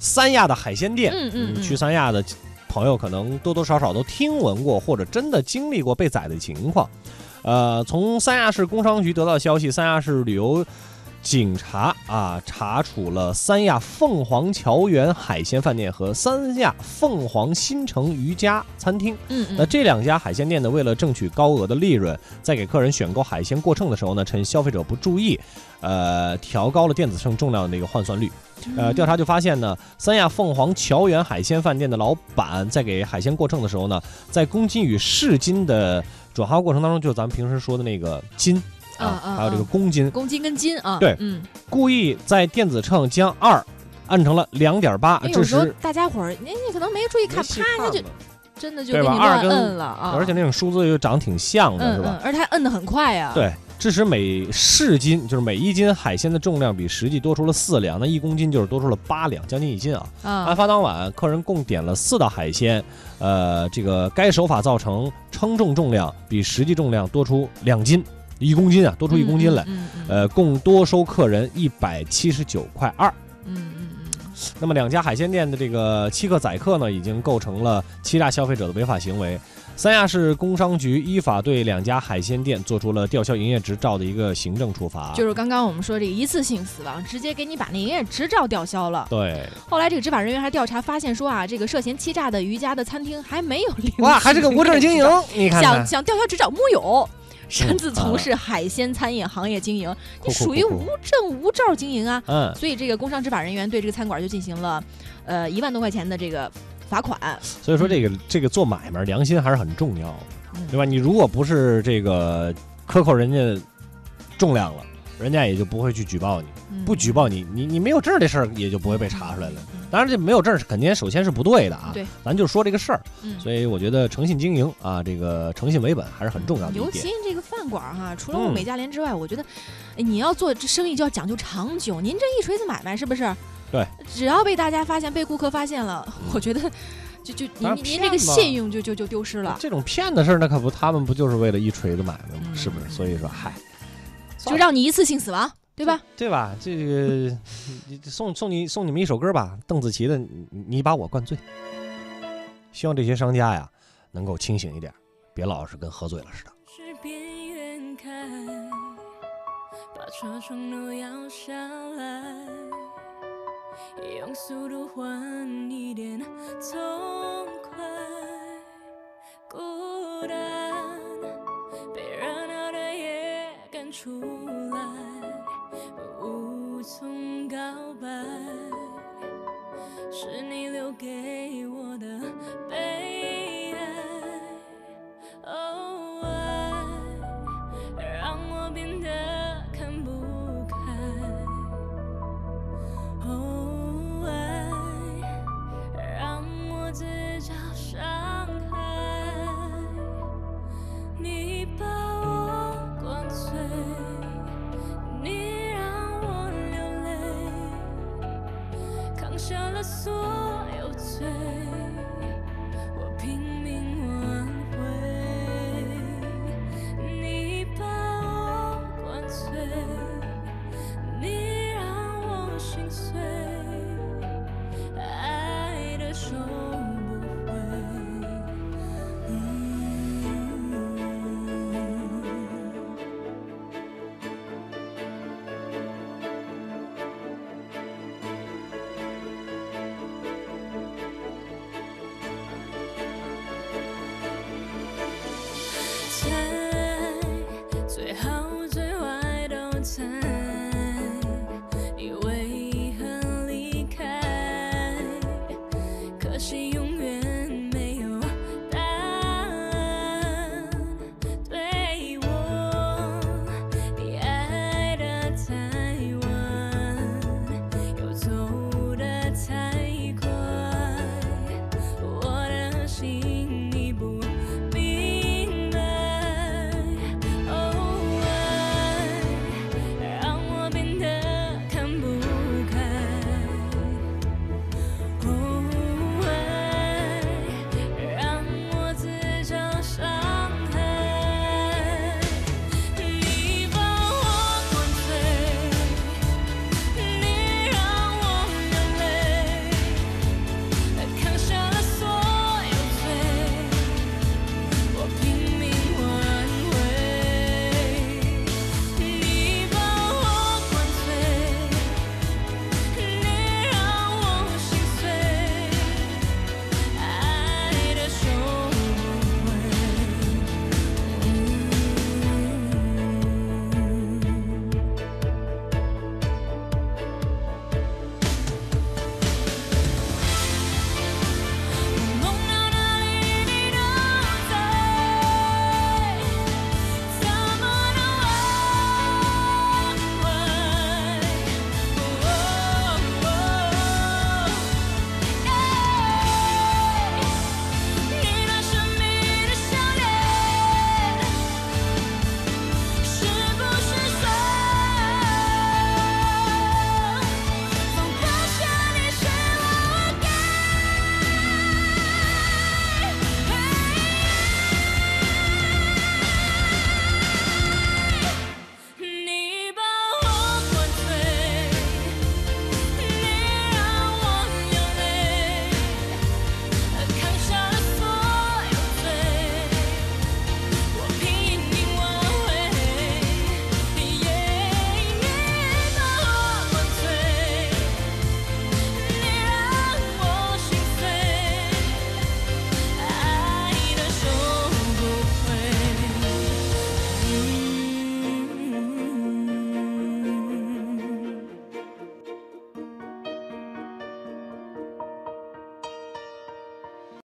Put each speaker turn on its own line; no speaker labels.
三亚的海鲜店。
嗯嗯嗯
去三亚的朋友可能多多少少都听闻过，或者真的经历过被宰的情况。呃，从三亚市工商局得到消息，三亚市旅游警察啊查处了三亚凤凰桥园海鲜饭店和三亚凤凰新城渔家餐厅。
嗯嗯，
那这两家海鲜店呢，为了挣取高额的利润，在给客人选购海鲜过秤的时候呢，趁消费者不注意，呃，调高了电子秤重量的那个换算率。呃，调查就发现呢，三亚凤凰桥园海鲜饭店的老板在给海鲜过秤的时候呢，在公斤与市斤的转化过程当中，就是咱们平时说的那个斤啊还有这个
啊
公斤，
公斤跟斤啊，
对。
嗯，
故意在电子秤将二按成了两点八，
因为有
致使
时候大家伙儿你你可能没注意看，啪，他就真的就
对
给你
二跟
摁了啊，
而且那种数字又长挺像的，是吧？
而且还摁的很快呀，，
对，致使每市斤就是每一斤海鲜的重量比实际多出了四两，那一公斤就是多出了八两，将近一斤啊。案
啊，
发当晚，客人共点了四道海鲜，呃，这个该手法造成称重重量比实际重量多出两斤，一公斤啊，多出一公斤来，呃，共多收客人一百七十九块二。
嗯嗯嗯
那么两家海鲜店的这个欺客宰客呢，已经构成了欺诈消费者的违法行为。三亚市工商局依法对两家海鲜店做出了吊销营业执照的一个行政处罚。
嗯，就是刚刚我们说这个一次性死亡，直接给你把那营业执照吊销了。
对，
后来这个执法人员还调查发现说啊，这个涉嫌欺诈的余家的餐厅还没有领
哇，还是个无证经营，你看
想
看，
想吊销执照木有。擅自从
啊
事海鲜餐饮行业经营，你属于无证无照经营啊！
嗯，
所以这个工商执法人员对这个餐馆就进行了，呃，一万多块钱的这个罚款。
所以说这个这个做买卖良心还是很重要的，
嗯
对吧？你如果不是这个克扣人家重量了，人家也就不会去举报你，
嗯
不举报你，你你没有证儿这事儿也就不会被查出来了。
嗯
当然，这没有证儿是肯定首先是不对的啊。
对，
咱就说这个事儿。
嗯，
所以我觉得诚信经营啊，这个诚信为本还是很重要的
尤。其这个饭馆儿哈，除了
嗯
物美价廉之外，我觉得，哎你要做这生意就要讲究长久。您这一锤子买卖是不是？
对，
只要被大家发现，被顾客发现了，我觉得就就您您您这个信用就就就丢失了。
这种骗的事儿，那可不，他们不就是为了一锤子买卖吗？
嗯
是不是？所以说，嗨，
就让你一次性死亡，对吧？
对吧？这个你送送你送你们一首歌吧，邓紫棋的《你你把我灌醉》。希望这些商家呀能够清醒一点，别老是跟喝醉了似的。
是边缘看，把车窗都摇下来，用速度换一点痛快。孤单被热闹的夜赶出是你留给